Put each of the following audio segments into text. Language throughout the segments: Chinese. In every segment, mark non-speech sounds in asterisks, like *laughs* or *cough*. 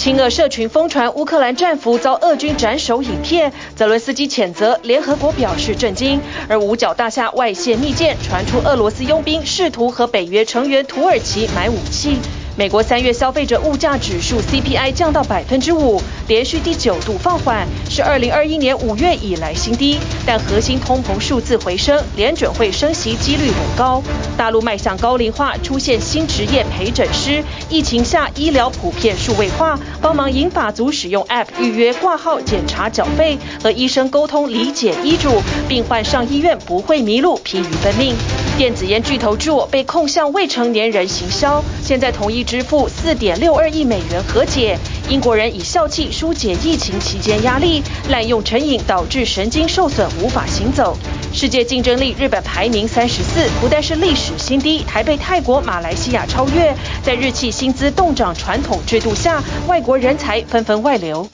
亲俄社群疯传乌克兰战俘遭俄军斩首影片，泽伦斯基谴责，联合国表示震惊。而五角大厦外泄密件，传出俄罗斯佣兵试图和北约成员土耳其买武器。美国三月消费者物价指数 CPI 降到百分之五，连续第九度放缓，是二零二一年五月以来新低。但核心通膨数字回升，联准会升息几率很高。大陆迈向高龄化，出现新职业陪诊师。疫情下医疗普遍数位化，帮忙银发族使用 App 预约挂号、检查缴费，和医生沟通理解医嘱，病患上医院不会迷路、疲于奔命。电子烟巨头 Ju 被控向未成年人行销，现在同意支付四点六二亿美元和解。英国人以笑气疏解疫情期间压力，滥用成瘾导致神经受损，无法行走。世界竞争力，日本排名三十四，不但是历史新低，还被泰国、马来西亚超越。在日企薪资动涨传统制度下，外国人才纷纷外流。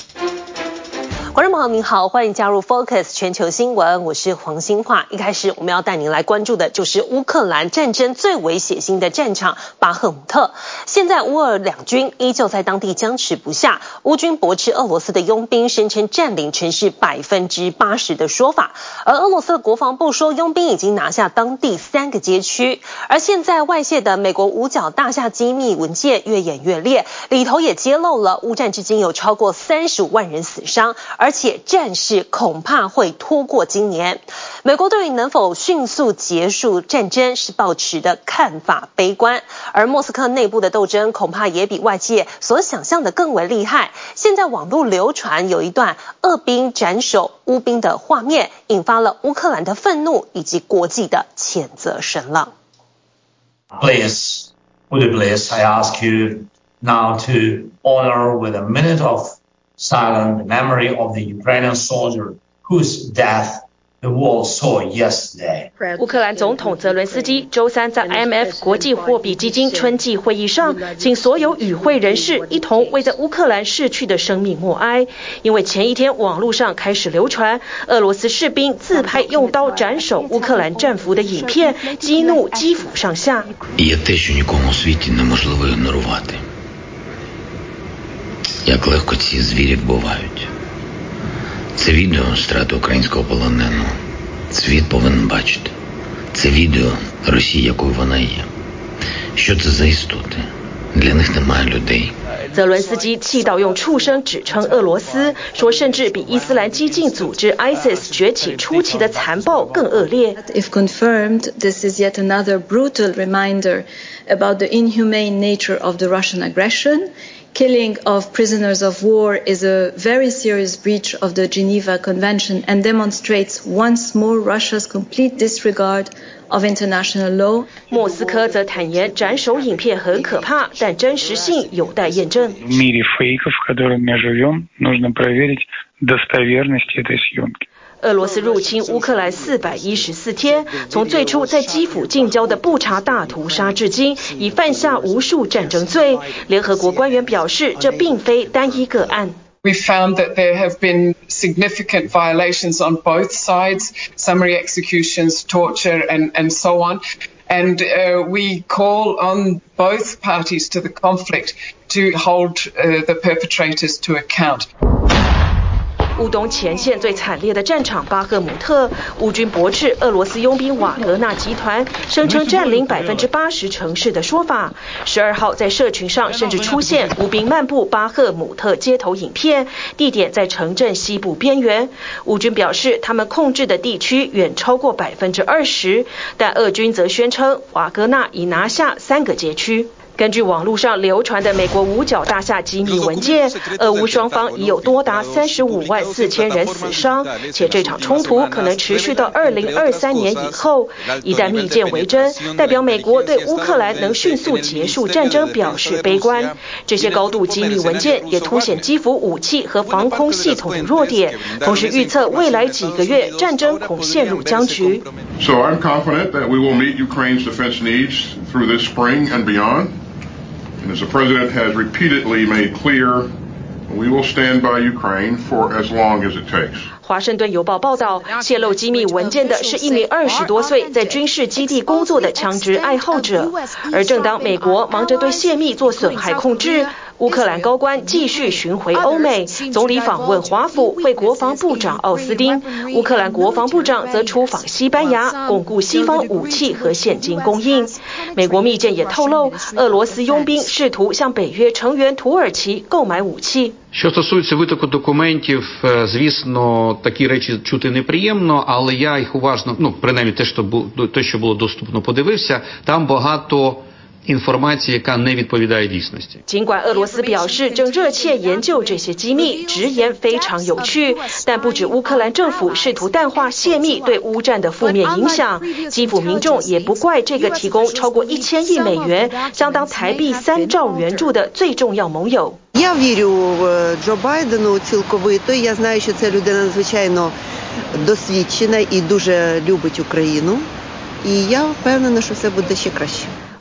观众朋友您好，欢迎加入 Focus 全球新闻，我是黄兴化。一开始我们要带您来关注的就是乌克兰战争最为血腥的战场巴赫姆特。现在乌俄两军依旧在当地僵持不下，乌军驳斥俄罗斯的佣兵声称占领城市百分之八十的说法，而俄罗斯的国防部说佣兵已经拿下当地三个街区。而现在外泄的美国五角大厦机密文件越演越烈，里头也揭露了乌战至今有超过三十五万人死伤，而而且战事恐怕会拖过今年。美国对于能否迅速结束战争是抱持的看法悲观，而莫斯科内部的斗争恐怕也比外界所想象的更为厉害。现在网络流传有一段俄兵斩首乌兵的画面，引发了乌克兰的愤怒以及国际的谴责声浪。Please, would you please, I ask you now to honor with a minute of 乌克兰总统泽伦斯基周三在 IMF 国际货币基金春季会议上，请所有与会人士一同为在乌克兰逝去的生命默哀。因为前一天网络上开始流传俄罗斯士兵自拍用刀斩首乌克兰战俘的影片，激怒基辅上下。泽伦斯基气到用畜生指称俄罗斯，说甚至比伊斯兰激进组织 ISIS 崛起初期的残暴更恶劣。If confirmed, this is yet another brutal reminder about the inhumane nature of the Russian aggression. Killing of prisoners of war is a very serious breach of the Geneva Convention and demonstrates once more Russia's complete disregard of international law. 莫斯科则坦言斩首影片很可怕，但真实性有待验证。 俄罗斯入侵乌克兰四百一十四天，从最初在基辅近郊的布查大屠杀至今，已犯下无数战争罪。联合国官员表示，这并非单一个案。We found that there have been significant violations on both sides, summary executions, torture, and, and so on. And we call on both parties to the conflict to hold the perpetrators to account. 乌东前线最惨烈的战场巴赫姆特，乌军驳斥俄罗斯佣兵瓦格纳集团声称占领百分之八十城市的说法。十二号在社群上甚至出现乌兵漫步巴赫姆特街头影片，地点在城镇西部边缘。乌军表示他们控制的地区远超过百分之二十，但俄军则宣称瓦格纳已拿下三个街区。根据网络上流传的美国五角大厦机密文件，俄乌双方已有多达三十五万四千人死伤，且这场冲突可能持续到二零二三年以后。一旦密件为真，代表美国对乌克兰能迅速结束战争表示悲观。这些高度机密文件也凸显基辅武器和防空系统的弱点，同时预测未来几个月战争恐陷入僵局。So I'm confident that we will meet Ukraine's defense needs through this spring and beyond. As the president has repeatedly made clear, we will stand by Ukraine for as long as it takes. 华盛顿邮报报道，泄露机密文件的是一名二十多岁在军事基地工作的枪支爱好者。而正当美国忙着对泄密做损害控制，乌克兰高官继续巡回欧美，总理访问华府会国防部长奥斯汀，乌克兰国防部长则出访西班牙，巩固西方武器和现金供应。美国密件也透露，俄罗斯佣兵试图向北约成员土耳其购买武器。尽管俄罗斯表示正热切研究这些机密，直言非常有趣，但不止乌克兰政府试图淡化泄密对乌战的负面影响，基辅民众也不怪这个提供超过一千亿美元（相当台币三兆）援助的最重要盟友。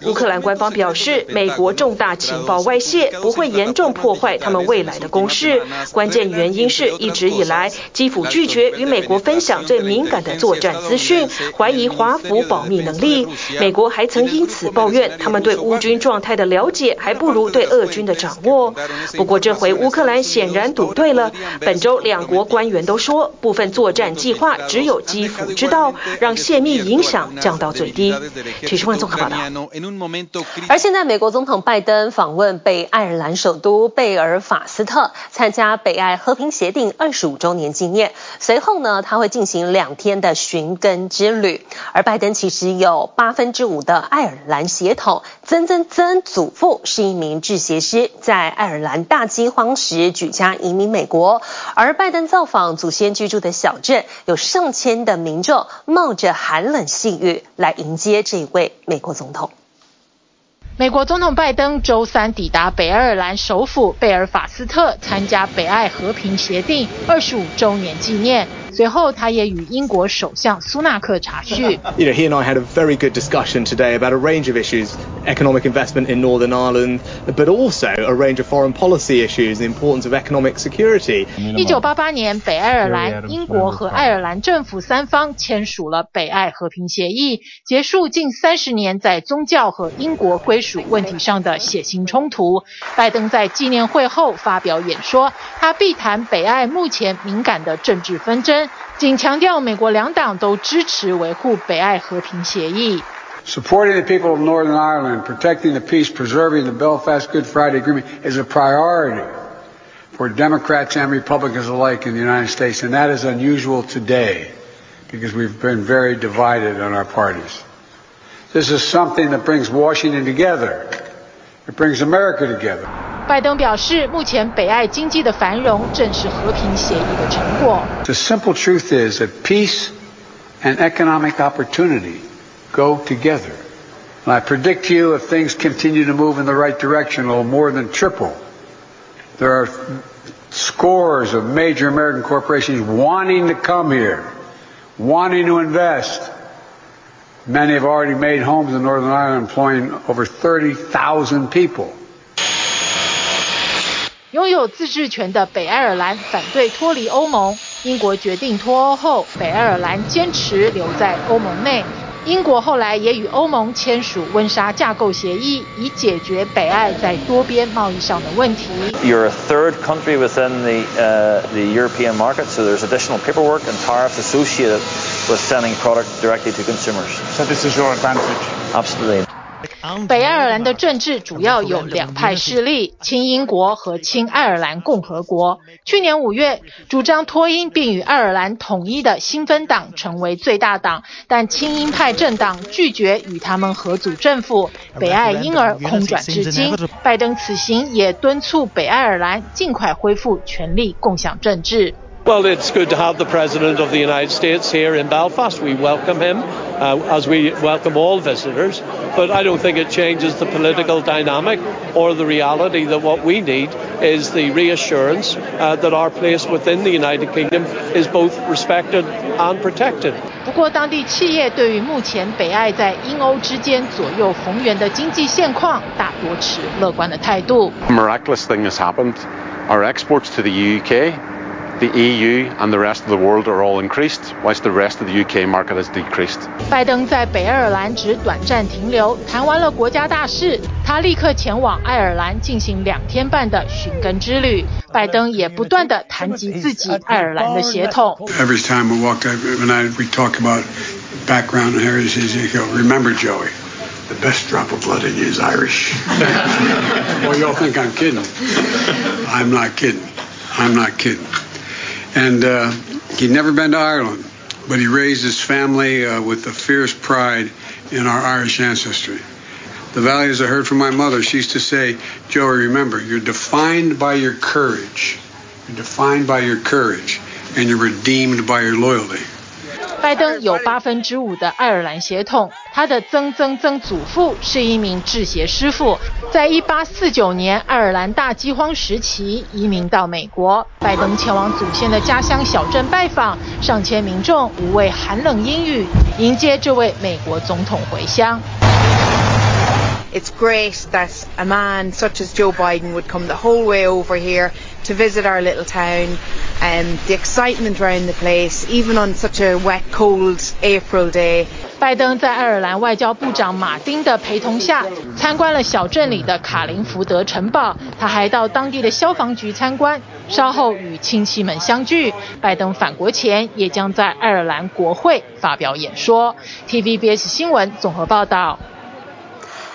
乌克兰官方表示，美国重大情报外泄不会严重破坏他们未来的攻势。关键原因是一直以来，基辅拒绝与美国分享最敏感的作战资讯，怀疑华府保密能力。美国还曾因此抱怨，他们对乌军状态的了解还不如对俄军的掌握。不过这回乌克兰显然赌对了。本周两国官员都说，部分作战计划只有基辅知道，让泄密影响降到最低。许淑万综合报道。而现在，美国总统拜登访问北爱尔兰首都贝尔法斯特，参加北爱和平协定二十五周年纪念。随后呢，他会进行两天的寻根之旅。而拜登其实有八分之五的爱尔兰血统，曾曾曾祖父是一名制鞋师，在爱尔兰大饥荒时举家移民美国。而拜登造访祖先居住的小镇，有上千的民众冒着寒冷细雨来迎接这一位美国总统。美国总统拜登周三抵达北爱尔兰首府贝尔法斯特，参加北爱和平协定二十五周年纪念。随后，他也与英国首相苏纳克茶叙。You know, he and I had a very good discussion today about a range of issues, economic investment in Northern Ireland, but also a range of foreign policy issues, the importance of economic security. 一九八八年，北爱尔兰、英国和爱尔兰政府三方签署了北爱和平协议，结束近三十年在宗教和英国归属问题上的血腥冲突。拜登在纪念会后发表演说，他避谈北爱目前敏感的政治纷争。仅强调，美国两党都支持维护北爱和平协议。Supporting the people of Northern Ireland, protecting the peace, preserving the Belfast Good Friday Agreement is a priority for Democrats and Republicans alike in the United States, and that is unusual today because we've been very divided on our parties. This is something that brings Washington together. It brings America together. 拜登表示，目前北爱经济的繁荣正是和平协议的成果。The simple truth is that peace and economic opportunity go together. And I predict to you, if things continue to move in the right direction, it will more than triple. There are scores of major American corporations wanting to come here, wanting to invest. Many have already made homes in Northern Ireland, employing over 30,000 people. 拥有自治权的北爱尔兰反对脱离欧盟。英国决定脱欧后，北爱尔兰坚持留在欧盟内。英国后来也与欧盟签署温莎架构协议，以解决北爱在多边贸易上的问题。You're a third country within the, uh, the European market, so there's additional paperwork and tariffs associated with sending product directly to consumers. So this is your advantage? Absolutely. 北爱尔兰的政治主要有两派势力：亲英国和亲爱尔兰共和国。去年五月，主张脱英并与爱尔兰统一的新芬党成为最大党，但亲英派政党拒绝与他们合组政府，北爱因而空转至今。拜登此行也敦促北爱尔兰尽快恢复权力共享政治。Well, it's good to have the President of the United States here in Belfast. We welcome him, uh, as we welcome all visitors. But I don't think it changes the political dynamic or the reality that what we need is the reassurance uh, that our place within the United Kingdom is both respected and protected. 不过，当地企业对于目前北爱在英欧之间左右逢源的经济现况，大多持乐观的态度。A miraculous thing has happened. Our exports to the UK the EU and the rest of the world are all increased, whilst the rest of the UK market has decreased. 拜登在北爱尔兰只短暂停留，谈完了国家大事，他立刻前往爱尔兰进行两天半的寻根之旅。拜登也不断地谈及自己爱尔兰的血统。Every time we walk, when I we talk about background and heritage, you go, remember Joey. The best drop of blood in you is Irish. *laughs* well, y'all think I'm kidding. I'm not kidding. I'm not kidding. And uh, he'd never been to Ireland, but he raised his family uh, with a fierce pride in our Irish ancestry. The values I heard from my mother, she used to say, Joey, remember, you're defined by your courage. You're defined by your courage, and you're redeemed by your loyalty. 拜登有八分之五的爱尔兰血统，他的曾曾曾祖父是一名制鞋师傅，在一八四九年爱尔兰大饥荒时期移民到美国。拜登前往祖先的家乡小镇拜访，上千民众无畏寒冷阴雨迎接这位美国总统回乡。It's great that a man such as Joe Biden would come the whole way over here to visit our little town and the excitement around the place, even on such a wet, cold April day. 拜登在爱尔兰外交部长马丁的陪同下，参观了小镇里的卡林福德城堡。他还到当地的消防局参观，稍后与亲戚们相聚。拜登返国前，也将在爱尔兰国会发表演说。TVBS 新闻综合报道。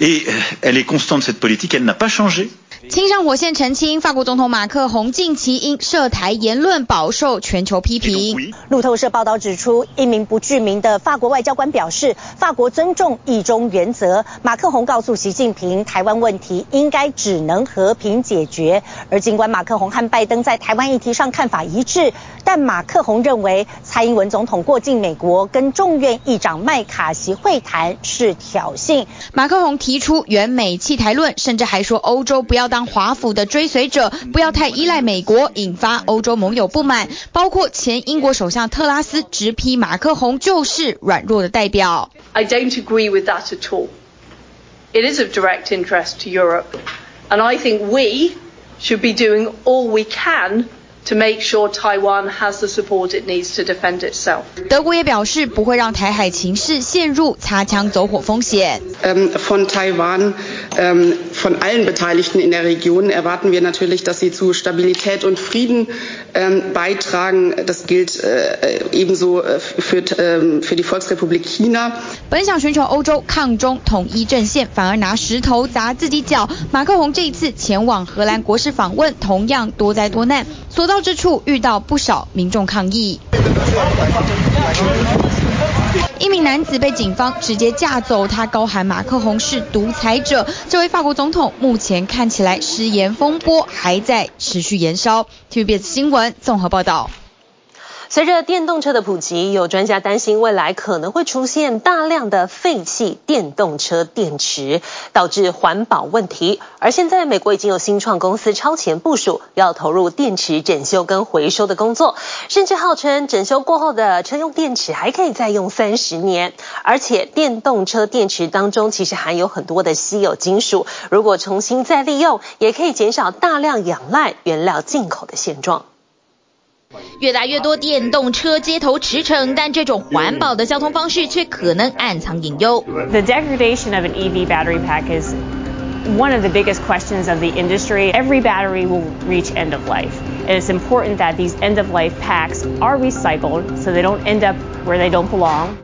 Et elle est constante cette politique, elle n'a pas changé. 亲上火线澄清，法国总统马克宏近期因涉台言论饱受全球批评。路透社报道指出，一名不具名的法国外交官表示，法国尊重一中原则。马克宏告诉习近平，台湾问题应该只能和平解决。而尽管马克宏和拜登在台湾议题上看法一致，但马克宏认为，蔡英文总统过境美国跟众院议长麦卡锡会谈是挑衅。马克宏提出援美弃台论，甚至还说欧洲不要当华府的追随者，不要太依赖美国，引发欧洲盟友不满。包括前英国首相特拉斯直批马克宏就是软弱的代表。I don't agree with that at all. It is of direct interest to Europe, and I think we should be doing all we can. To make sure Taiwan has the support it needs to defend itself. 德国也表示不会让台海情势陷入擦枪走火风险。Von Taiwan, von allen Beteiligten in der Region erwarten wir natürlich, dass sie zu Stabilität und Frieden beitragen. Das gilt ebenso für für die Volksrepublik China. 本想寻求欧洲抗中统一阵线，反而拿石头砸自己脚。马克宏这一次前往荷兰国事访问，同样多灾多难。所到之处遇到不少民众抗议，一名男子被警方直接架走，他高喊马克宏是独裁者。这位法国总统目前看起来失言风波还在持续延烧。TVBS 新闻综合报道。随着电动车的普及，有专家担心未来可能会出现大量的废弃电动车电池，导致环保问题。而现在，美国已经有新创公司超前部署，要投入电池整修跟回收的工作，甚至号称整修过后的车用电池还可以再用三十年。而且，电动车电池当中其实含有很多的稀有金属，如果重新再利用，也可以减少大量仰赖原料进口的现状。越来越多电动车街头驰骋，但这种环保的交通方式却可能暗藏隐忧。The degradation of an EV battery pack is one of the biggest questions of the industry. Every battery will reach end of life. It is important that these end of life packs are recycled so they don't end up where they don't belong.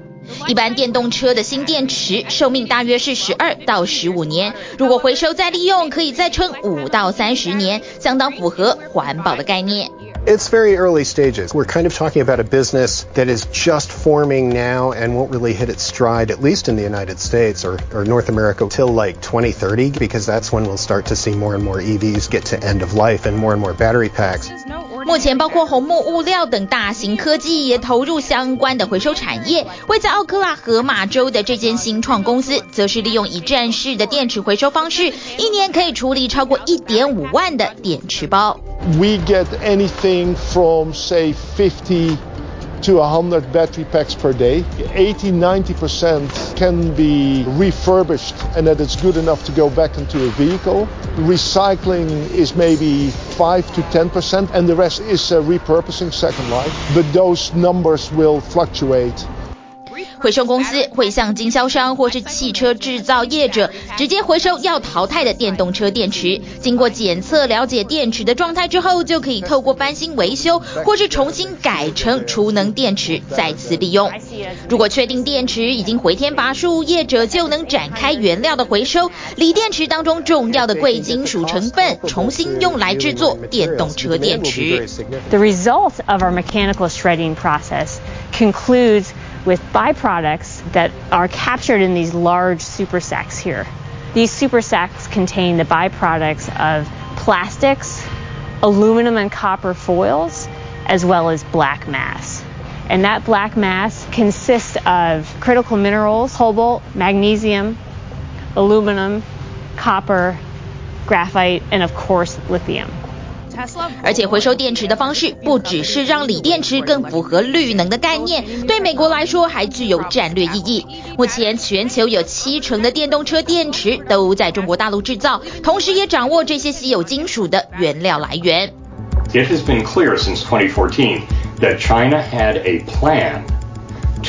一般电动车的新电池寿命大约是十二到十五年，如果回收再利用，可以再撑五到三十年，相当符合环保的概念。It's very early stages. We're kind of talking about a business that is just forming now and won't really hit its stride, at least in the United States or, or North America, till like 2030, because that's when we'll start to see more and more EVs get to end of life and more and more battery packs. 目前，包括红木物料等大型科技也投入相关的回收产业。位在奥克拉荷马州的这间新创公司，则是利用一站式的电池回收方式，一年可以处理超过一点五万的电池包。We get anything from say fifty to hundred battery packs per day. 80 90% can be refurbished, and that it's good enough to go back into a vehicle. Recycling is maybe five to ten percent, and the rest is uh, repurposing second life. But those numbers will fluctuate. 回收公司会向经销商或是汽车制造业者直接回收要淘汰的电动车电池，经过检测了解电池的状态之后，就可以透过翻新维修或是重新改成储能电池再次利用。如果确定电池已经回天乏术，业者就能展开原料的回收，锂电池当中重要的贵金属成分重新用来制作电动车电池。The result of our mechanical shredding process concludes with byproducts that are captured in these large super sacks here. These super sacks contain the byproducts of plastics, aluminum and copper foils, as well as black mass. And that black mass consists of critical minerals, cobalt, magnesium, aluminum, copper, graphite, and of course, lithium. 而且回收电池的方式不只是让锂电池更符合绿能的概念，对美国来说还具有战略意义。目前全球有七成的电动车电池都在中国大陆制造，同时也掌握这些稀有金属的原料来源。It has been clear since 2014 that China had a plan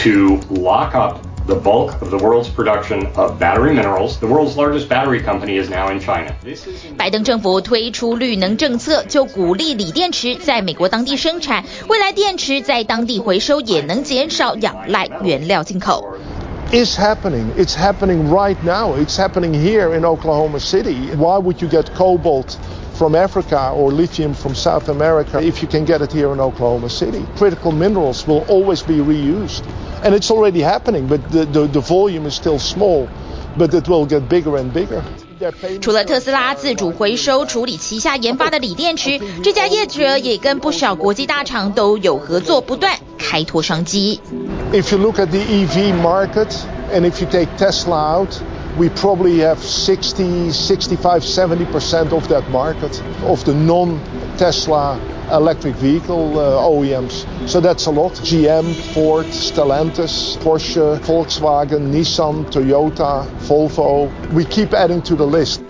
to lock up the bulk of the world's production of battery minerals. The world's largest battery company is now in China. 拜登政府推出绿能政策，就鼓励锂电池在美国当地生产，未来电池在当地回收也能减少仰赖原料进口。It's happening. It's happening right now. It's happening here in Oklahoma City. Why would you get cobalt from Africa or lithium from South America if you can get it here in Oklahoma City? Critical minerals will always be reused. And it's already happening, but the, the, the volume is still small, but it will get bigger and bigger. 除了特斯拉自主回收处理旗下研发的锂电池，这家业者也跟不少国际大厂都有合作，不断开拓商机。If you look at the EV market, and if you take Tesla out, we probably have 60, 65, 70% of that market of the non-Tesla electric vehicle uh, OEMs. So that's a lot. GM, Ford, Stellantis, Porsche, Volkswagen, Nissan, Toyota, Volvo. We keep adding to the list.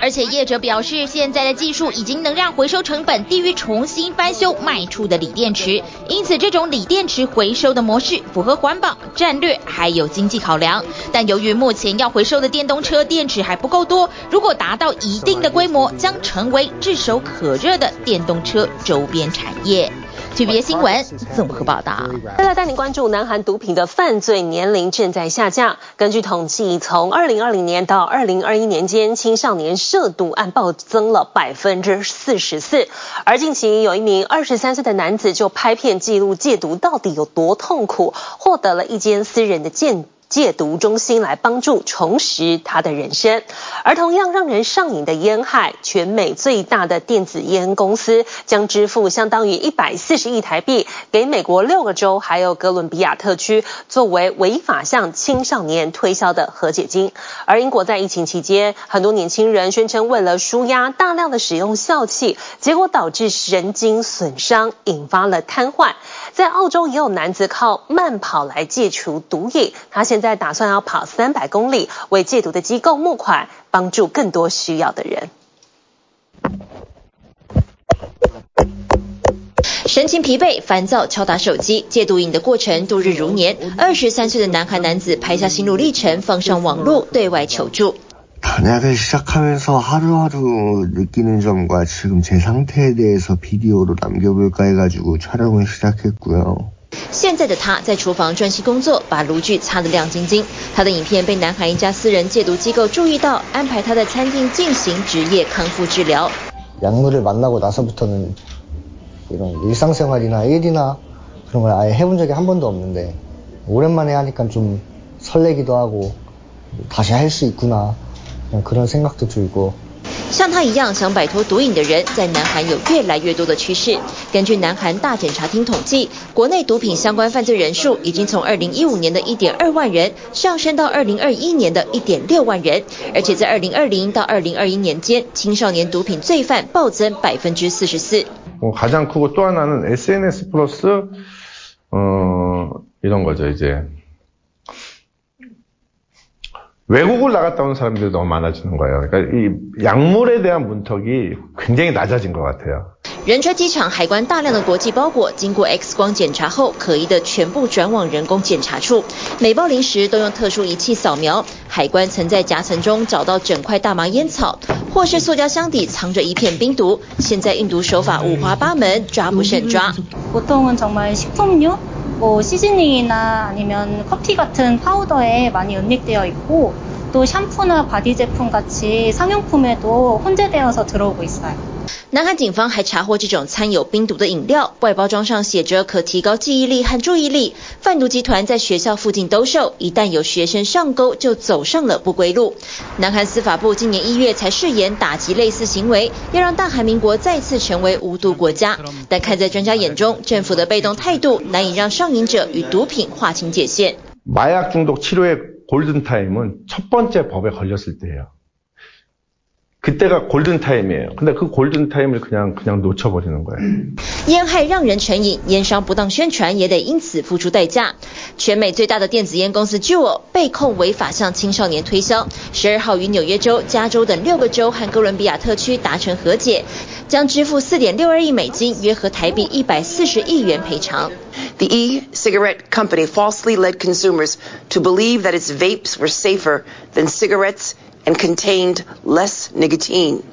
而且业者表示，现在的技术已经能让回收成本低于重新翻修卖出的锂电池，因此这种锂电池回收的模式符合环保战略还有经济考量。但由于目前要回收的电动车电池还不够多，如果达到一定的规模，将成为炙手可热的电动车周边产业。TVBS 新闻综合报道。再来带您关注，南韩毒品的犯罪年龄正在下降。根据统计，从二零二零年到二零二一年间，青少年涉毒案暴增了百分之四十四。而近期有一名二十三岁的男子就拍片记录戒毒到底有多痛苦，获得了一间私人的戒戒毒中心来帮助重拾他的人生，而同样让人上瘾的烟害，全美最大的电子烟公司将支付相当于一百四十亿台币给美国六个州还有哥伦比亚特区，作为违法向青少年推销的和解金。而英国在疫情期间，很多年轻人宣称为了舒压，大量的使用笑气，结果导致神经损伤，引发了瘫痪。在澳洲也有男子靠慢跑来戒除毒瘾，他现在打算要跑三百公里，为戒毒的机构募款，帮助更多需要的人。神情疲惫、烦躁，敲打手机，戒毒瘾的过程度日如年。二十三岁的南韩男子拍下心路历程，放上网络对外求助。 단약을 시작하면서 하루하루 느끼는 점과 지금 제 상태에 대해서 비디오로 남겨볼까 해가지고 촬영을 시작했고요. 现在的他在厨房专心工作，把炉具擦得亮晶晶。他的影片被南韩一家私人戒毒机构注意到，安排他在餐厅进行职业康复治疗。 약물을 만나고 나서부터는 이런 일상생활이나 일이나 그런 걸 아예 해본 적이 한 번도 없는데 오랜만에 하니까 좀 설레기도 하고 다시 할 수 있구나. 그런 생각도 들고 像他一样想摆脱毒瘾的人，在南韩有越来越多的趋势。根据南韩大检察厅统计，国内毒品相关犯罪人数已经从二零一五年的一点二万人上升到二零二一年的一点六万人，而且在二零二零到二零二一年间，青少年毒品罪犯暴增百分之四十四。我가장크고또하나는 SNS 플러스 어 이런 거죠 이제 외국을 나갔다 온 사람들이 너무 많아지는 거예요. 그러니까 이 약물에 대한 문턱이 굉장히 낮아진 것 같아요. 仁川机场海关大量的国际包裹经过 X 光检查后，可疑的全部转往人工检查处，每包零食都用特殊仪器扫描。海关曾在夹层中找到整块大麻烟草，或是塑胶箱底藏着一片冰毒。现在运毒手法五花八门，抓不胜抓。 보통은 정말 식품류, 뭐 시즈닝이나 아니면 커피 같은 파우더에 많이 은닉되어 있고 또 샴푸나 바디 제품 같이 상용품에도 혼재되어서 들어오고 있어요. 南韩警方还查获这种掺有冰毒的饮料，外包装上写着可提高记忆力和注意力。贩毒集团在学校附近兜售，一旦有学生上钩，就走上了不归路。南韩司法部今年一月才誓言打击类似行为，要让大韩民国再次成为无毒国家。但看在专家眼中，政府的被动态度难以让上瘾者与毒品划清界限。麻药中毒치료의 골든 타임은 첫 번째 법에 걸렸을 때예요. 그때가 골든 타임이에요. 근데 그 골든 타임을 그냥 그냥 놓쳐버리는 거예요. 烟害让人成瘾，烟商不当宣传也得因此付出代价。全美最大的电子烟公司 Juul 被控违法向青少年推销。十二号于纽约州、加州等六个州和哥伦比亚特区达成和解，将支付四点六二亿美金，约合台币一百四十亿元赔偿。The e-cigarette company falsely led consumers to believe that its vapes were safer than cigarettes. And contained less nicotine.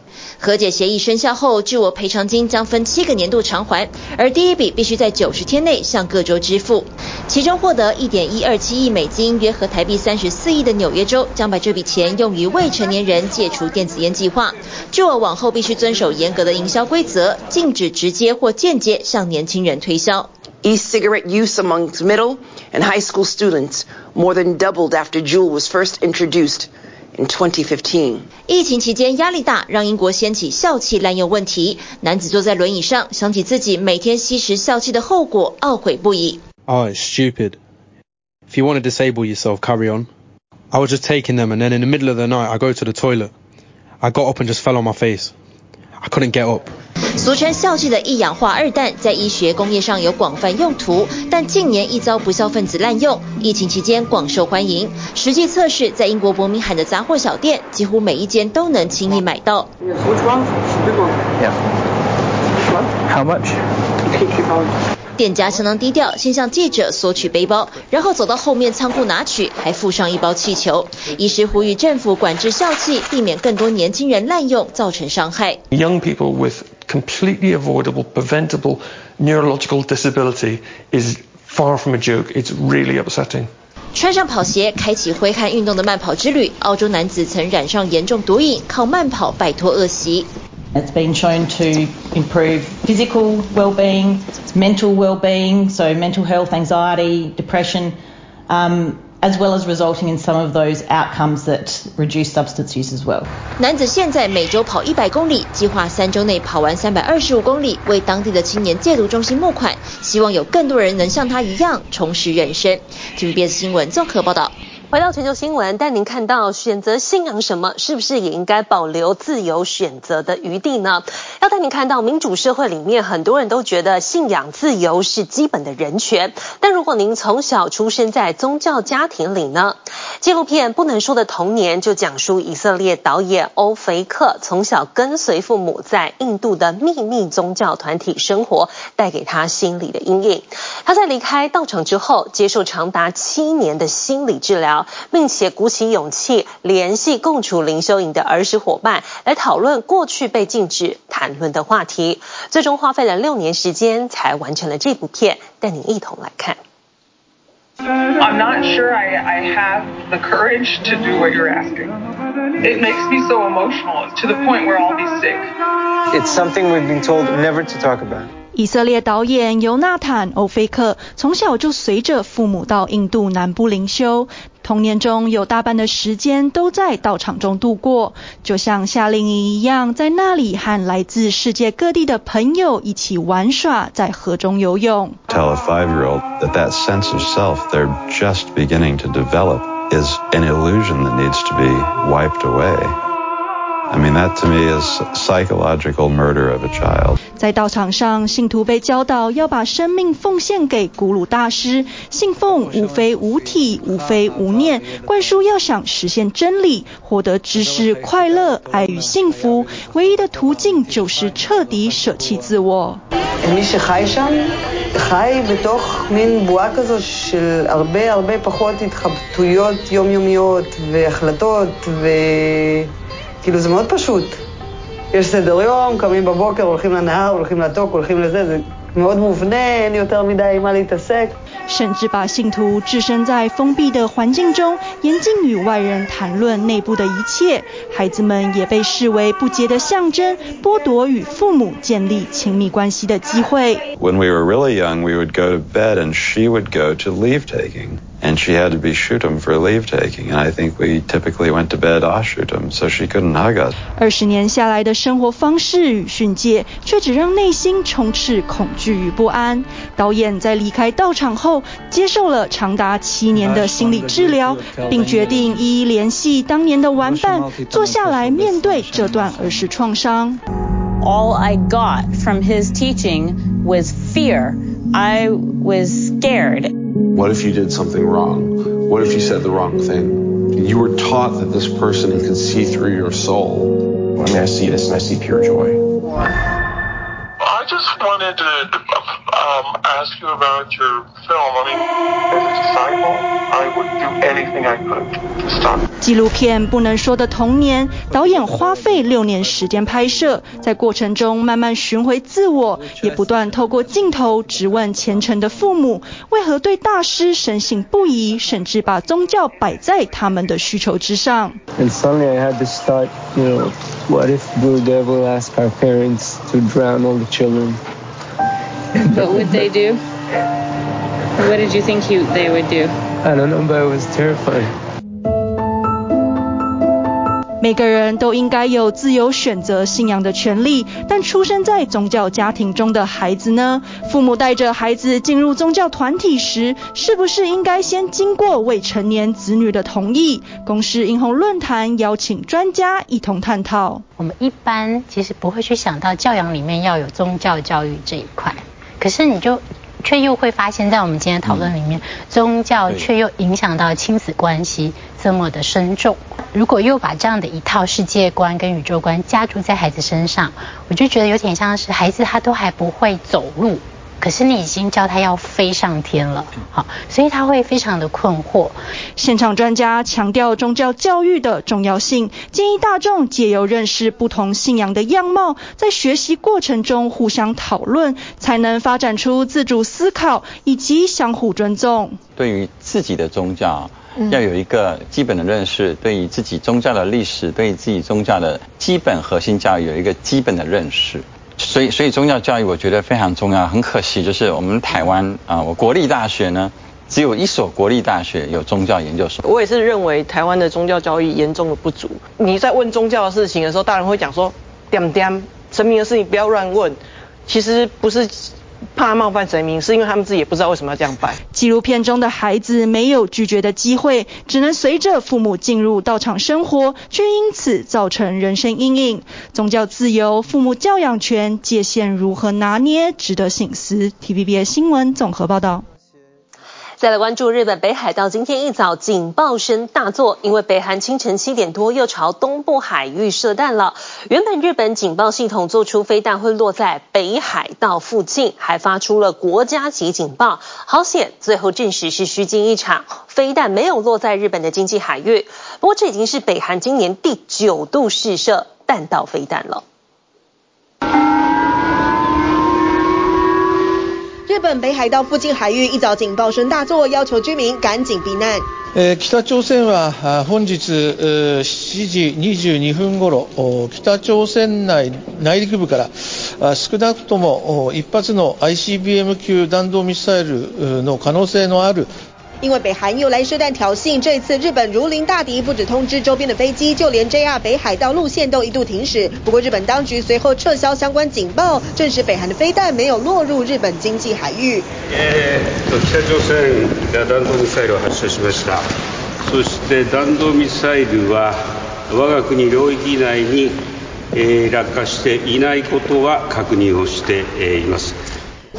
和解协议生效后，据我赔偿金将分七个年度偿还，而第一笔必须在九十天内向各州支付。其中获得一点一二七亿美金，约合台币三十四亿的纽约州，将把这笔钱用于未成年人戒除电子烟计划。据我往后必须遵守严格的营销规则，禁止直接或间接向年轻人推销。E-cigarette use amongst middle and high school students more than doubled after Juul was first introduced. In 2015. 疫情期间压力大，让英国掀起笑气滥用问题。男子坐在轮椅上，想起自己每天吸食笑气的后果，懊悔不已。Oh, it's stupid. If you want to disable yourself, carry on. I was just taking them, and then in the middle of the night, I go to the toilet. I got up and just fell on my face. I couldn't get up. 俗称笑气的一氧化二氮，在医学工业上有广泛用途，但近年易遭不肖分子滥用。疫情期间广受欢迎。实际测试在英国伯明翰的杂货小店，几乎每一间都能轻易买到。How much? 店家相当低调，先向记者索取背包，然后走到后面仓库拿取，还附上一包气球。医师呼吁政府管制笑气，避免更多年轻人滥用，造成伤害。Young people with completely avoidable, preventable neurological disability is far from a joke. It's really upsetting. 穿上跑鞋，开启挥汗运动的慢跑之旅。澳洲男子曾染上严重毒瘾，靠慢跑摆脱恶习。It's been shown to improve physical well-being, mental well-being, so mental health, anxiety, depression, um, as well as resulting in some of those outcomes that reduce substance use as well. 男子现在每周跑一百公里，计划三周内跑完三百二十五公里，为当地的青年戒毒中心募款，希望有更多人能像他一样重拾人生。TVBS 新闻综合报道。 回到全球新闻，带您看到选择信仰什么，是不是也应该保留自由选择的余地呢？要带您看到民主社会里面，很多人都觉得信仰自由是基本的人权。但如果您从小出生在宗教家庭里呢？纪录片《不能说的童年》就讲述以色列导演欧菲克从小跟随父母在印度的秘密宗教团体生活，带给他心理的阴影。他在离开道场之后，接受长达七年的心理治疗疗。并且鼓起勇气联系共处灵修营的儿时伙伴，来讨论过去被禁止谈论的话题。最终花费了六年时间才完成了这部片，带您一同来看。I'm not sure I, I have the courage to do what you're asking. It makes me so emotional to the point where I'll be sick. It's something we've been told never to talk about. 以色列导演尤纳坦·欧菲克从小就随着父母到印度南部灵修，童年中有大半的时间都在道场中度过，就像夏令营一样，在那里和来自世界各地的朋友一起玩耍，在河中游泳。Tell a five-year-old that that sense of self they're just beginning to develop is an illusion that needs to be wiped away. I mean, that to me is psychological murder of a child. 在道场上，信徒被教导要把生命奉献给古鲁大师，信奉无非无体、无非无念，灌输要想实现真理、获得知识、快乐、爱与幸福，唯一的途径就是彻底舍弃自我。מי שחי שם, חי בתוך מין בועה כזו של הרבה הרבה פחות התחבטויות יומיומיות והחלטות ו... כאילו זה מאוד פשוט. יש סדר יום, קמים בבוקר, הולכים לנהר, הולכים לתוק, הולכים לזה, זה מאוד מובנה, אין יותר מדי עם מה להתעסק. 甚至把信徒置身在封闭的环境中，严禁与外人谈论内部的一切。孩子们也被视为不洁的象征，剥夺与父母建立亲密关系的机会。When we were really young, we would go to bed and she would go to leave taking. And she had to be shootem for leave taking. And I think we typically went to bed ashutum, so she couldn't hug us. 二十年下来的生活方式与训诫，却只让内心充斥恐惧与不安。导演在离开道场后，接受了长达七年的心理治疗，并决定一一联系当年的玩伴，坐下来面对这段儿时创伤。All I got from his teaching was fear. I was scared. What if you did something wrong? What if you said the wrong thing? You were taught that this person can see through your soul. I mean, I see this and I see pure joy. I just wanted to um, ask you about your film. I mean, as a disciple, I would do anything I could to stop. 纪录片《不能说的童年》，导演花费六年时间拍摄，在过程中慢慢寻回自我，也不断透过镜头质问虔诚的父母，为何对大师深信不疑，甚至把宗教摆在他们的需求之上。And suddenly I had to start, you know, what if Blue Devil asked our parents to drown all the children? What would they do? What did you think he, they would do? I don't know, but it was terrifying. 每个人都应该有自由选择信仰的权利，但出生在宗教家庭中的孩子呢？父母带着孩子进入宗教团体时，是不是应该先经过未成年子女的同意？公视英红论坛邀请专家一同探讨。我们一般其实不会去想到教养里面要有宗教教育这一块，可是你就却又会发现，在我们今天讨论里面，宗教却又影响到亲子关系这么的深重。如果又把这样的一套世界观跟宇宙观加注在孩子身上，我就觉得有点像是孩子他都还不会走路，可是你已经教他要飞上天了，好，所以他会非常的困惑。现场专家强调宗教教育的重要性，建议大众借由认识不同信仰的样貌，在学习过程中互相讨论，才能发展出自主思考以及相互尊重。对于自己的宗教。要有一个基本的认识，对于自己宗教的历史，对于自己宗教的基本核心教育有一个基本的认识。所以，所以宗教教育我觉得非常重要。很可惜，就是我们台湾啊，我国立大学呢，只有一所国立大学有宗教研究所。我也是认为台湾的宗教教育严重的不足。你在问宗教的事情的时候，大人会讲说，点点神明的事情不要乱问。其实不是。怕冒犯神明，是因为他们自己也不知道为什么要这样拜。纪录片中的孩子没有拒绝的机会，只能随着父母进入道场生活，却因此造成人生阴影。宗教自由、父母教养权界限如何拿捏，值得省思。TVBS 新闻综合报道。再来关注日本北海道，今天一早警报声大作，因为北韩清晨七点多又朝东部海域射弹了。原本日本警报系统做出飞弹会落在北海道附近，还发出了国家级警报。好险，最后证实是虚惊一场，飞弹没有落在日本的经济海域。不过这已经是北韩今年第九度试射弹道飞弹了。日本北海道附近海域一早警报声大作，要求居民赶紧避难。北朝鮮は本日7時22分ごろ、北朝鮮内内陸部から少なくとも一発の ICBM 級弾道ミサイルの可能性のある因为北韩又来射弹挑衅，这次日本如临大敌，不止通知周边的飞机，就连 JR 北海道路线都一度停驶。不过日本当局随后撤销相关警报，证实北韩的飞弹没有落入日本经济海域。えー、北朝鲜が弹道ミサイルを発射しました。そして弹道ミサイルは我が国领域内に、えー、落下していないことは确认をしています。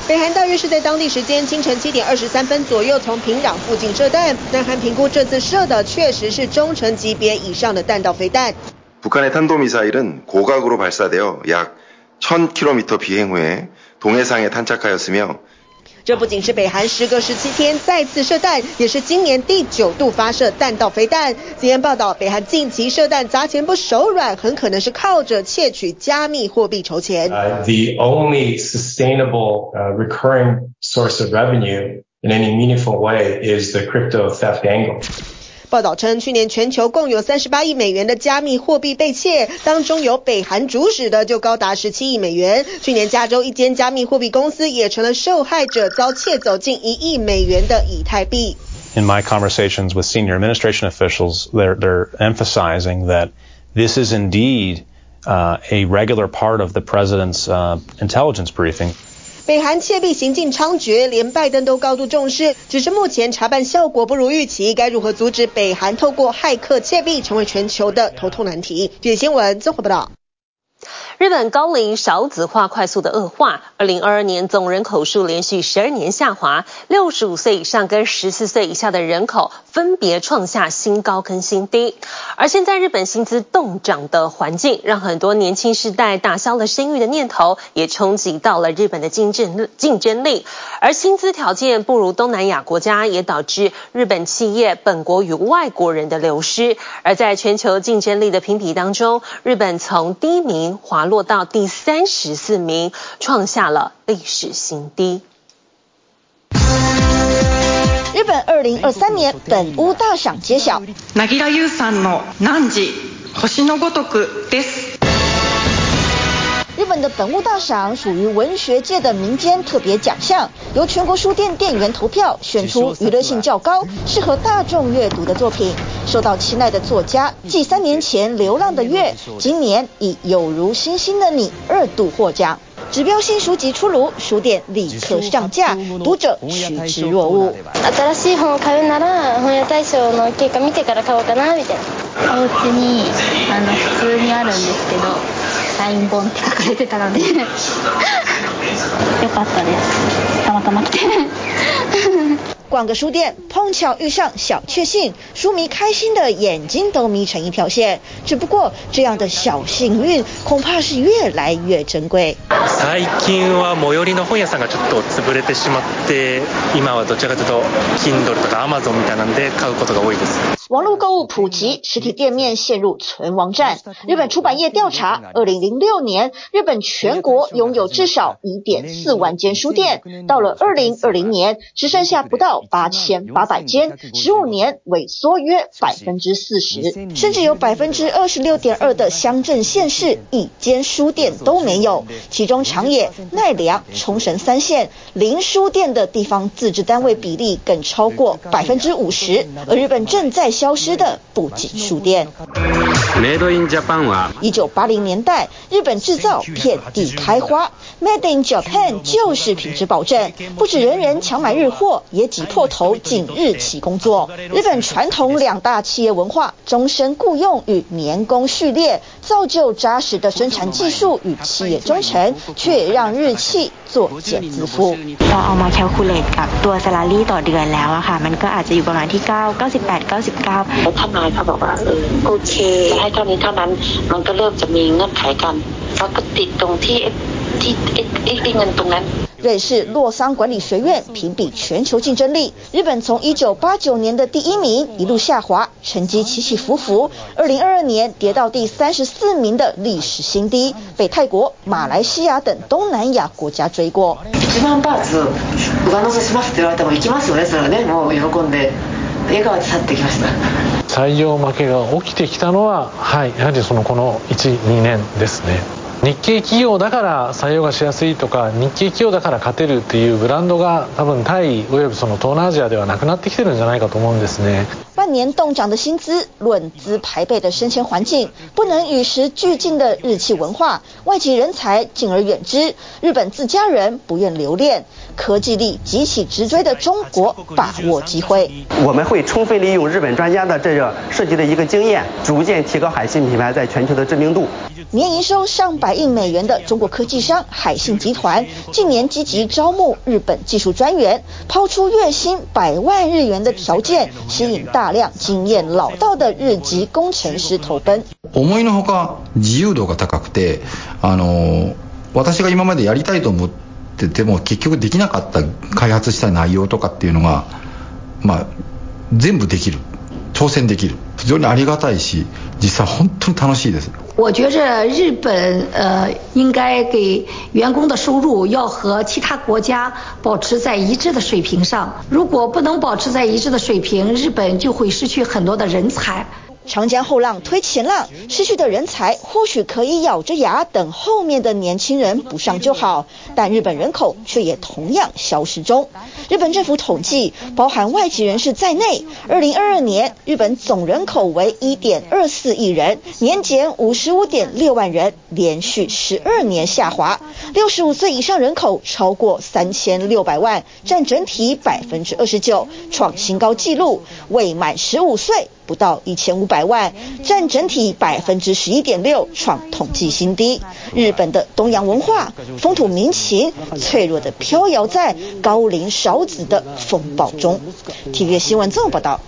北韩大约是在当地时间清晨七点二十三分左右从平壤附近射弹。南韩评估这次射的确实是中程级别以上的弹道飞弹。북한의탄도미사일은고각으로발사되어약1000 km 비행 후에 동해상에 탄착하였으며 这不仅是北韩时隔十七天再次射弹，也是今年第九度发射弹道飞弹。今天报道，北韩近期射弹砸钱不手软，很可能是靠着窃取加密货币筹钱。Uh, the only sustainable uh, recurring source of revenue in any meaningful way is the crypto theft angle. 报道称，去年全球共有三十八亿美元的加密货币被窃，当中由北韩主使的就高达十七亿美元。去年加州一间加密货币公司也成了受害者，遭窃走近一亿美元的以太币。In my conversations with senior administration officials, they're, they're emphasizing that this is indeed uh, a regular part of the president's uh, intelligence briefing. 北韩窃币行径猖獗，连拜登都高度重视。只是目前查办效果不如预期，该如何阻止北韩透过骇客窃币，成为全球的头痛难题。据新闻综合报道。日本高龄少子化快速的恶化，二零二二年总人口数连续十二年下滑，六十五岁以上跟十四岁以下的人口分别创下新高跟新低。而现在日本薪资冻涨的环境，让很多年轻世代打消了生育的念头，也冲击到了日本的竞争竞争力。而薪资条件不如东南亚国家，也导致日本企业本国与外国人的流失。而在全球竞争力的评比当中，日本从第一名滑落到第三十四名，创下了历史新低。日本二零二三年本屋大赏揭晓。日本的本屋大赏属于文学界的民间特别奖项，由全国书店店员投票选出娱乐性较高、适合大众阅读的作品。受到青睐的作家，继三年前《流浪的月》，今年以《有如星星的你》二度获奖。指标性书籍出炉，书店立刻上架，读者趋之若鹜。新しい本を买うなら本屋大赏の结果见てから买おうかなみたいな。お家にあの普通にあるんですけど。 サイン本って书かれてたので *laughs* よかったです。たまたま来て。逛个书店，碰巧遇上小确幸，书迷开心的眼睛都眯成一条线。只不过这样的小幸运，恐怕是越来越珍贵。最近は最寄りの本屋さんがちょっと溃れてしまって、今はどちらかというと Kindle とか Amazon みたいなんで买うことが多いです。网络购物普及，实体店面陷入存亡战。日本出版业调查，二零零六年，日本全国拥有至少一点四万间书店，到了二零二零年，只剩下不到 八千八百间，十五年萎缩约百分之四十，甚至有百分之二十六点二的乡镇县市一间书店都没有。其中长野、奈良、冲绳三县零书店的地方自治单位比例更超过百分之五十，而日本正在消失的不仅书店。Made in Japan は一九八零年代，日本制造遍地开花，Made in Japan 就是品质保证，不止人人抢买日货，也挤破头紧日期工作。日本传统两大企业文化，终身雇佣与年功序列，造就扎实的生产技术与企业忠诚，却也让日企作茧自负。เราเอามาแคลคูลเลตกับตัวซาลารี่ต่อเดือนแล้วอะค่ะ มันก็อาจจะอยู่ประมาณที่9 98 99แล้วทนายเขาบอกว่าเออโอเคจะให้เท่านี้เท่านั้น มันก็เริ่มจะมีเงื่อนไขกันแล้วก็ติดตรงที่ ที่ไอ้ไอ้ไอ้เงินตรงนั้น。瑞士洛桑管理学院评比全球竞争力，日本从一九八九年的第一名一路下滑，成绩起起伏伏，二零二二年跌到第三十四名的历史新低，被泰国、马来西亚等东南亚国家追过。一万バーツ上乗せしますって言われても行きますよね、それはね、もう喜んで笑颜で去ってきました。采用负けが起きてきたのは、はい、やはりそのこの1、2年ですね。 日系企業だから採用がしやすいとか日系企業だから勝てるっていうブランドが多分タイおよびその東南アジアではなくなってきてるんじゃないかと思うんですね。半年冻涨的薪资，论资排辈的升迁环境，不能与时俱进的日企文化，外籍人才敬而远之，日本自家人不愿留恋，科技力急起直追的中国把握机会。我们会充分利用日本专家的这个设计的一个经验，逐渐提高海信品牌在全球的知名度。年营收上百亿美元的中国科技商海信集团，近年积极招募日本技术专员，抛出月薪百万日元的条件，吸引大量经验老道的日籍工程师投奔。思いのほか自由度が高くて、あの私が今までやりたいと思って ても结局できなかった开発した内容とかっていうのが、まあ全部できる、挑戦できる。非常にありがたいし、実际本当に楽しいです。我觉着日本呃应该给员工的收入要和其他国家保持在一致的水平上。如果不能保持在一致的水平，日本就会失去很多的人才。长江后浪推前浪，失去的人才或许可以咬着牙等后面的年轻人补上就好，但日本人口却也同样消失中。日本政府统计，包含外籍人士在内，二零二二年日本总人口为一点二四亿人，年减五十五点六万人，连续十二年下滑。六十五岁以上人口超过三千六百万，占整体百分之二十九，创新高纪录。未满十五岁。不到一千五百万，占整体百分之十一点六，创统计新低。日本的东洋文化、风土民情，脆弱的飘摇在高龄少子的风暴中。TVB 新闻这么报道。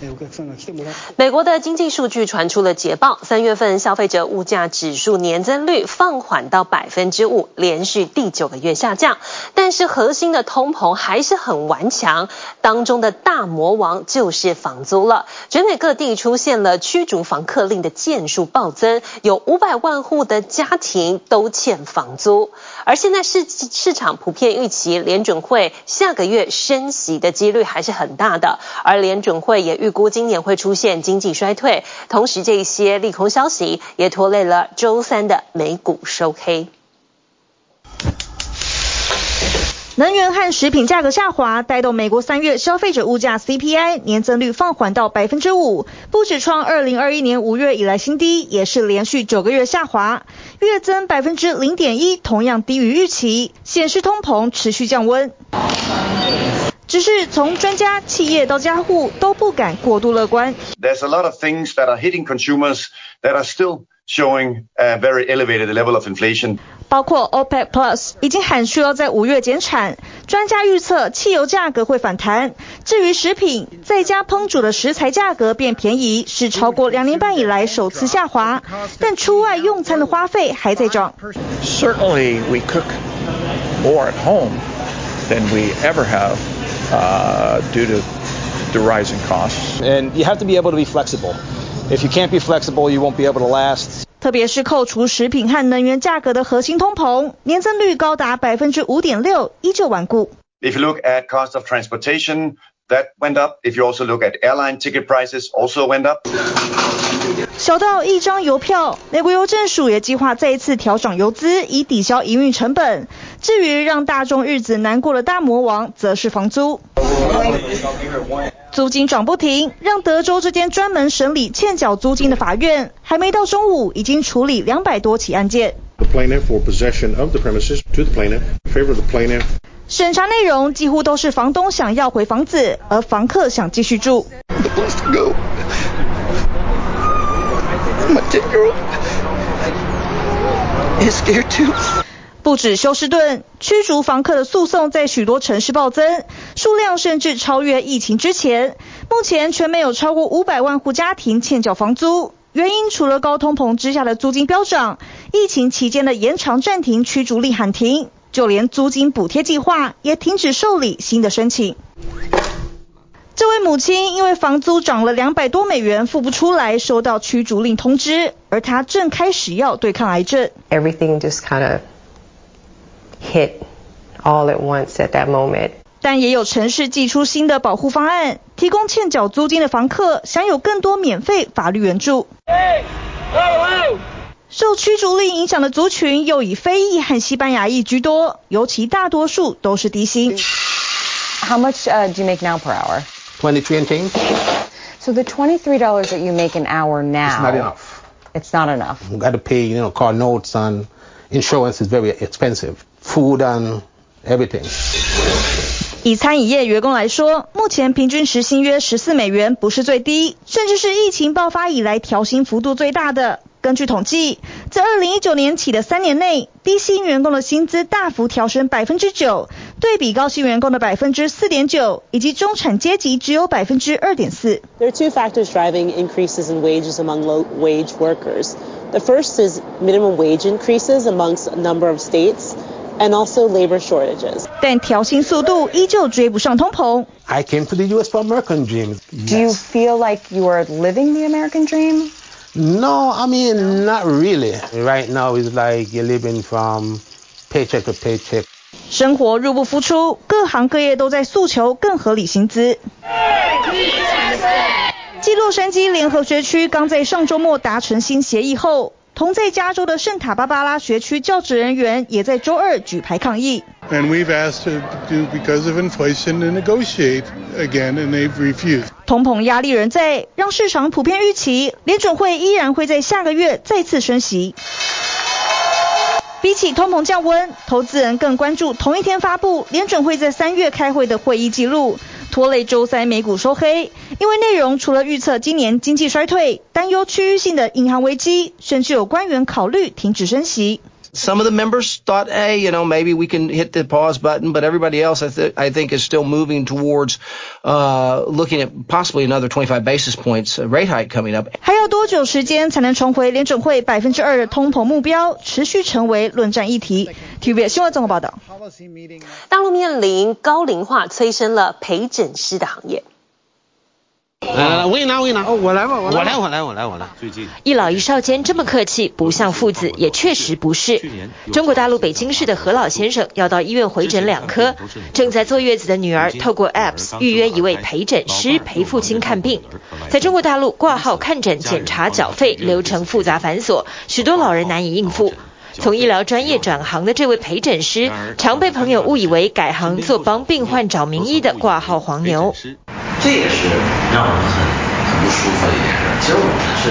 美国的经济数据传出了捷报，三月份消费者物价指数年增率放缓到百分之五，连续第九个月下降。但是核心的通膨还是很顽强，当中的大魔王就是房租了。全美各地出。出现了驱逐房客令的件数暴增，有五百万户的家庭都欠房租。而现在市市场普遍预期联准会下个月升息的几率还是很大的，而联准会也预估今年会出现经济衰退。同时，这些利空消息也拖累了周三的美股收黑。能源和食品价格下滑，带动美国三月消费者物价 CPI 年增率放缓到百分之五，不止创二零二一年五月以来新低，也是连续九个月下滑，月增百分之零点一，同样低于预期，显示通膨持续降温。只是从专家、企业到家户都不敢过度乐观。There's a lot of things that are hitting consumers that are still showing a very elevated level of inflation. 包括 OPEC Plus 已经喊出要在五月减产，专家预测汽油价格会反弹。至于食品，在家烹煮的食材价格变便宜，是超过两年半以来首次下滑。但出外用餐的花费还在涨。Certainly, we cook more at home than we ever have, uh, due to the rising costs. And you have to be able to be flexible. If you can't be flexible, you won't be able to last. 特别是扣除食品和能源价格的核心通膨，年增率高达百分之五点六，依旧顽固。If you look at cost of transportation, that went up. If you also look at airline ticket prices, also went up. 小到一张邮票，美国邮政署也计划再一次调涨邮资，以抵消营运成本。至于让大众日子难过的大魔王，则是房租。租金涨不停，让德州这间专门审理欠缴租金的法院，还没到中午，已经处理两百多起案件。审查内容几乎都是房东想要回房子，而房客想继续住。不止休斯顿，驱逐房客的诉讼在许多城市暴增，数量甚至超越疫情之前。目前全美有超过五百万户家庭欠缴房租，原因除了高通膨之下的租金飙涨，疫情期间的延长暂停驱逐令喊停，就连租金补贴计划也停止受理新的申请。这位母亲因为房租涨了两百多美元付不出来，收到驱逐令通知，而她正开始要对抗癌症。Everything just kind of hit all at once at that moment. 但也有城市寄出新的保护方案，提供欠缴租金的房客享有更多免费法律援助。受驱逐令影响的族群又以非裔和西班牙裔居多，尤其大多数都是低薪。How much uh, do you make now per hour? Twenty-three and change. So the twenty-three dollars that you make an hour now. It's not enough. It's not enough. You got to pay, you know, car notes and insurance is very expensive. Food and everything. 以餐饮业员工来说，目前平均时薪约十四美元，不是最低，甚至是疫情爆发以来调薪幅度最大的。 根据统计，在二零一九年起的三年内，低薪员工的薪资大幅调升百分之九，对比高薪员工的百分之四点九，以及中产阶级只有百分之二点四。There are two factors driving increases in wages among low-wage workers. The first is minimum wage increases amongst a number of states. And also labor shortages. 但调薪速度依旧追不上通膨。I came to the U.S. for American dreams. Do you feel like you are living the American dream? No, I mean not really. Right now it's like you're living from paycheck to paycheck. 生活入不敷出，各行各业都在诉求更合理薪资。继洛杉矶联合学区刚在上周末达成新协议后。同在加州的圣塔芭芭拉学区教职人员也在周二举牌抗议。And we've asked to do because of inflation to negotiate again, and they've refused. 通膨压力仍在，让市场普遍预期联准会依然会在下个月再次升息。比起通膨降温，投资人更关注同一天发布联准会在三月开会的会议记录。拖累周三美股收黑，因为内容除了预测今年经济衰退，担忧区域性的银行危机，甚至有官员考虑停止升息。Some of the members thought, hey, you know, maybe we can hit the pause button, but everybody else, I, th I think, is still moving towards uh, looking at possibly another 25 basis points rate hike coming up. 还要多久时间才能重回联准会百分之二的通膨目标？持续成为论战议题。TVB 新闻综合报道。大陆面临高龄化催生了陪诊师的行业。 来来来，我给你拿，我给你拿。哦，我来吧，我来，我来，我来，我来。最近一老一少间这么客气，不像父子，也确实不是。中国大陆北京市的何老先生要到医院回诊两科，正在坐月子的女儿透过 apps 预约一位陪诊师陪父亲看病。在中国大陆挂号看诊、检查、缴费流程复杂繁琐，许多老人难以应付。从医疗专业转行的这位陪诊师，常被朋友误以为改行做帮病患找名医的挂号黄牛。这也是让我们很很不舒服的一件事。其实我们是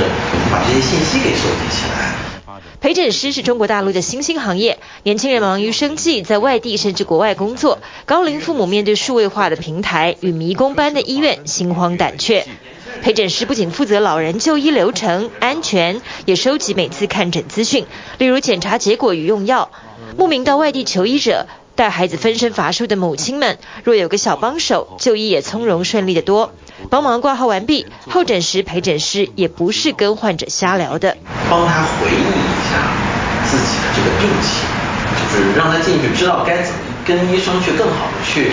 把这些信息给收集起来。陪诊师是中国大陆的新兴行业，年轻人忙于生计，在外地甚至国外工作。高龄父母面对数位化的平台与迷宫般的医院，心慌胆怯。陪诊师不仅负责老人就医流程安全，也收集每次看诊资讯，例如检查结果与用药。慕名到外地求医者。带孩子分身乏术的母亲们，若有个小帮手，就医也从容顺利得多。帮忙挂号完毕，候诊时陪诊师也不是跟患者瞎聊的，帮他回忆一下自己的这个病情，就是让他进去知道该怎么跟医生去更好的去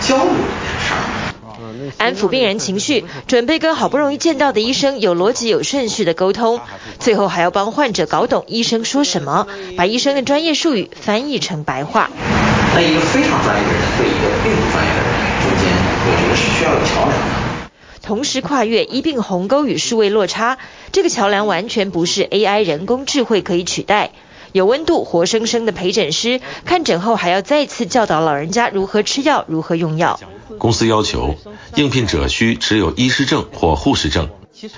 交流这件事儿，安抚病人情绪，准备跟好不容易见到的医生有逻辑、有顺序的沟通，最后还要帮患者搞懂医生说什么，把医生的专业术语翻译成白话。那一个非常专业的人对一个并不专业的人中间，我觉得是需要有桥梁的。同时跨越医病鸿沟与数位落差，这个桥梁完全不是 AI 人工智慧可以取代。有温度、活生生的陪诊师，看诊后还要再次教导老人家如何吃药、如何用药。公司要求应聘者需持有医师证或护士证，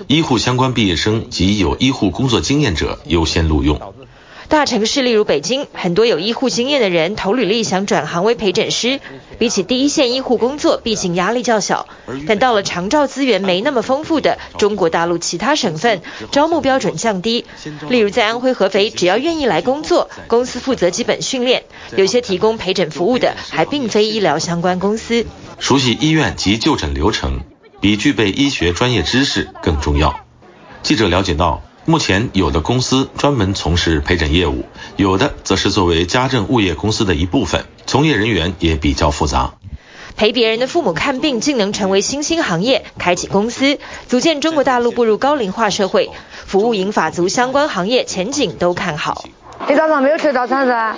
医护相关毕业生及有医护工作经验者优先录用。大城市例如北京，很多有医护经验的人投履历想转行为陪诊师，比起第一线医护工作，毕竟压力较小。但到了长照资源没那么丰富的中国大陆其他省份，招募标准降低。例如在安徽合肥，只要愿意来工作，公司负责基本训练。有些提供陪诊服务的还并非医疗相关公司。熟悉医院及就诊流程，比具备医学专业知识更重要。记者了解到。目前有的公司专门从事陪诊业务，有的则是作为家政物业公司的一部分，从业人员也比较复杂。陪别人的父母看病竟能成为新兴行业，开启公司，组建中国大陆步入高龄化社会，服务银发族相关行业前景都看好。你早上没有吃早餐是吧？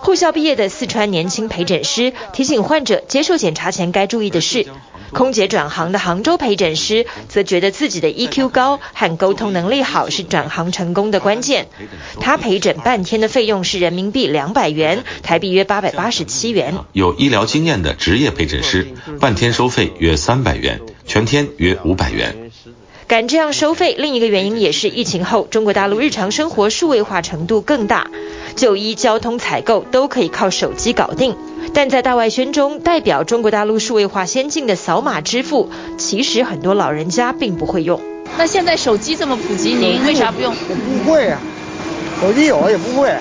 护校毕业的四川年轻陪诊师提醒患者接受检查前该注意的事。空姐转行的杭州陪诊师则觉得自己的 EQ 高和沟通能力好是转行成功的关键。他陪诊半天的费用是人民币两百元，台币约八百八十七元。有医疗经验的职业陪诊师，半天收费约三百元，全天约五百元。敢这样收费，另一个原因也是疫情后中国大陆日常生活数位化程度更大，就医、交通、采购都可以靠手机搞定。但在大外宣中，代表中国大陆数位化先进的扫码支付，其实很多老人家并不会用。那现在手机这么普及，您为啥不用？我不会啊，手机有了也不会。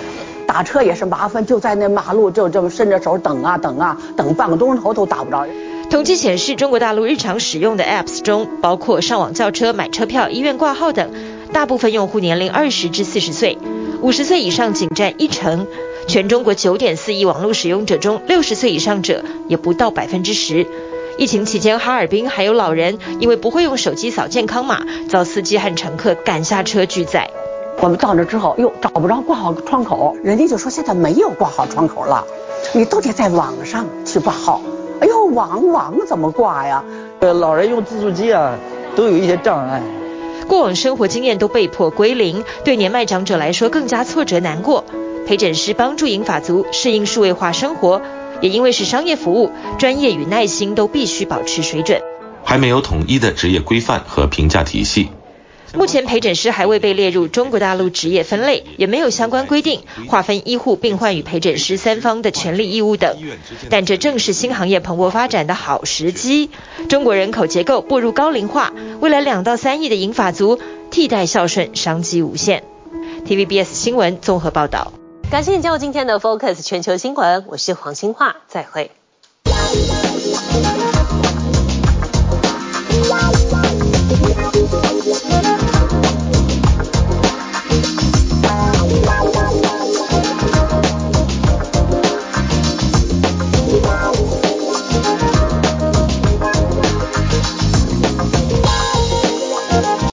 打车也是麻烦，就在那马路就这么伸着手等啊等啊，等半个多钟头都打不着。统计显示，中国大陆日常使用的 Apps 中，包括上网叫车、买车票、医院挂号等，大部分用户年龄二十至四十岁，五十岁以上仅占一成。全中国九点四亿网络使用者中，六十岁以上者也不到百分之十。疫情期间，哈尔滨还有老人因为不会用手机扫健康码，遭司机和乘客赶下车拒载。我们到那之后，又找不着挂号窗口，人家就说现在没有挂号窗口了，你都得在网上去挂号。哎呦，网网怎么挂呀？呃，老人用自助机啊，都有一些障碍。过往生活经验都被迫归零，对年迈长者来说更加挫折难过。陪诊师帮助银发族适应数位化生活，也因为是商业服务，专业与耐心都必须保持水准。还没有统一的职业规范和评价体系。目前陪诊师还未被列入中国大陆职业分类，也没有相关规定划分医护、病患与陪诊师三方的权利义务等。但这正是新行业蓬勃发展的好时机。中国人口结构步入高龄化，未来两到三亿的银发族替代孝顺商机无限。TVBS 新闻综合报道。感谢你加入今天的 Focus 全球新闻，我是黄兴化，再会。